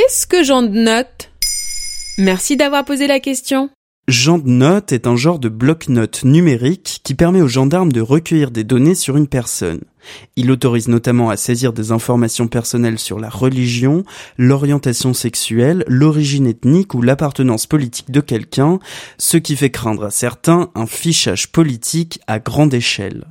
Qu'est-ce que Jean note? Merci d'avoir posé la question. Jean de note est un genre de bloc-notes numérique qui permet aux gendarmes de recueillir des données sur une personne. Il autorise notamment à saisir des informations personnelles sur la religion, l'orientation sexuelle, l'origine ethnique ou l'appartenance politique de quelqu'un, ce qui fait craindre à certains un fichage politique à grande échelle.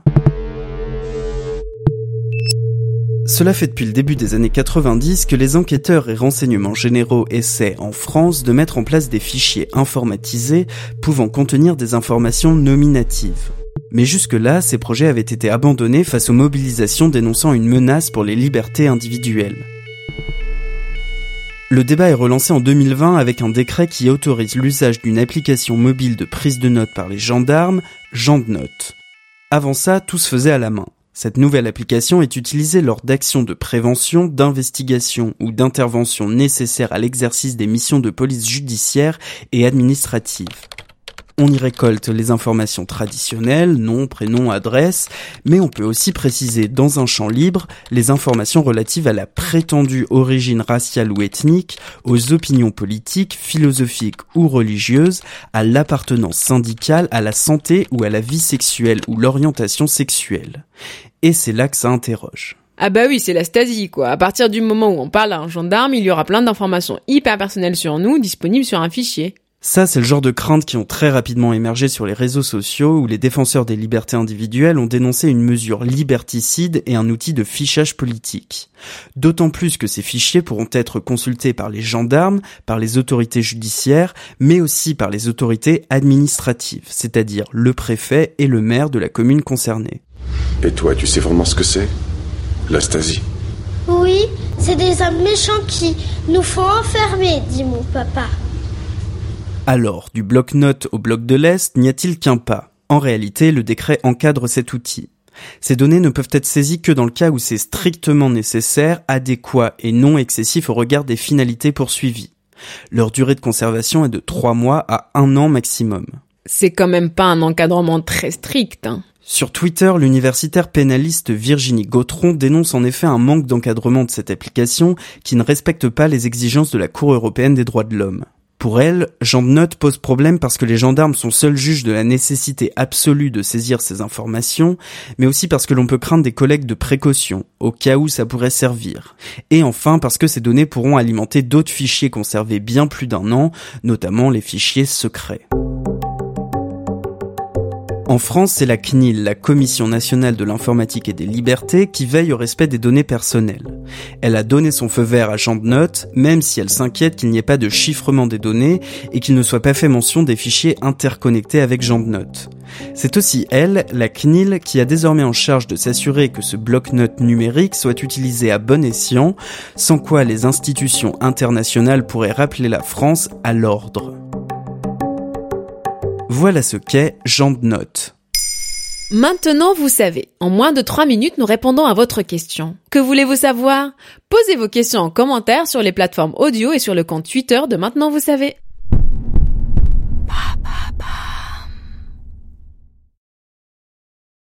Cela fait depuis le début des années 90 que les enquêteurs et renseignements généraux essaient en France de mettre en place des fichiers informatisés pouvant contenir des informations nominatives. Mais jusque-là, ces projets avaient été abandonnés face aux mobilisations dénonçant une menace pour les libertés individuelles. Le débat est relancé en 2020 avec un décret qui autorise l'usage d'une application mobile de prise de notes par les gendarmes, GendNote. Avant ça, tout se faisait à la main. Cette nouvelle application est utilisée lors d'actions de prévention, d'investigation ou d'intervention nécessaires à l'exercice des missions de police judiciaire et administrative. On y récolte les informations traditionnelles, nom, prénom, adresse, mais on peut aussi préciser dans un champ libre les informations relatives à la prétendue origine raciale ou ethnique, aux opinions politiques, philosophiques ou religieuses, à l'appartenance syndicale, à la santé ou à la vie sexuelle ou l'orientation sexuelle. Et c'est là que ça interroge. Ah bah oui, c'est la Stasi, quoi. À partir du moment où on parle à un gendarme, il y aura plein d'informations hyper personnelles sur nous disponibles sur un fichier. Ça, c'est le genre de craintes qui ont très rapidement émergé sur les réseaux sociaux où les défenseurs des libertés individuelles ont dénoncé une mesure liberticide et un outil de fichage politique. D'autant plus que ces fichiers pourront être consultés par les gendarmes, par les autorités judiciaires, mais aussi par les autorités administratives, c'est-à-dire le préfet et le maire de la commune concernée. Et toi, tu sais vraiment ce que c'est La Stasi Oui, c'est des hommes méchants qui nous font enfermer, dit mon papa. Alors, du bloc-notes au bloc de l'Est, n'y a-t-il qu'un pas? En réalité, le décret encadre cet outil. Ces données ne peuvent être saisies que dans le cas où c'est strictement nécessaire, adéquat et non excessif au regard des finalités poursuivies. Leur durée de conservation est de 3 mois à 1 an maximum. C'est quand même pas un encadrement très strict. Hein. Sur Twitter, l'universitaire pénaliste Virginie Gautron dénonce en effet un manque d'encadrement de cette application qui ne respecte pas les exigences de la Cour européenne des droits de l'homme. Pour elle, Jean de Note pose problème parce que les gendarmes sont seuls juges de la nécessité absolue de saisir ces informations, mais aussi parce que l'on peut craindre des collègues de précaution, au cas où ça pourrait servir. Et enfin parce que ces données pourront alimenter d'autres fichiers conservés bien plus d'un an, notamment les fichiers secrets. En France, c'est la CNIL, la Commission nationale de l'informatique et des libertés, qui veille au respect des données personnelles. Elle a donné son feu vert à Jean de Note, même si elle s'inquiète qu'il n'y ait pas de chiffrement des données et qu'il ne soit pas fait mention des fichiers interconnectés avec Jean de Note. C'est aussi elle, la CNIL, qui a désormais en charge de s'assurer que ce bloc-notes numérique soit utilisé à bon escient, sans quoi les institutions internationales pourraient rappeler la France à l'ordre. Voilà ce qu'est Note. Maintenant, vous savez. En moins de 3 minutes, nous répondons à votre question. Que voulez-vous savoir? Posez vos questions en commentaire sur les plateformes audio et sur le compte Twitter de Maintenant, vous savez.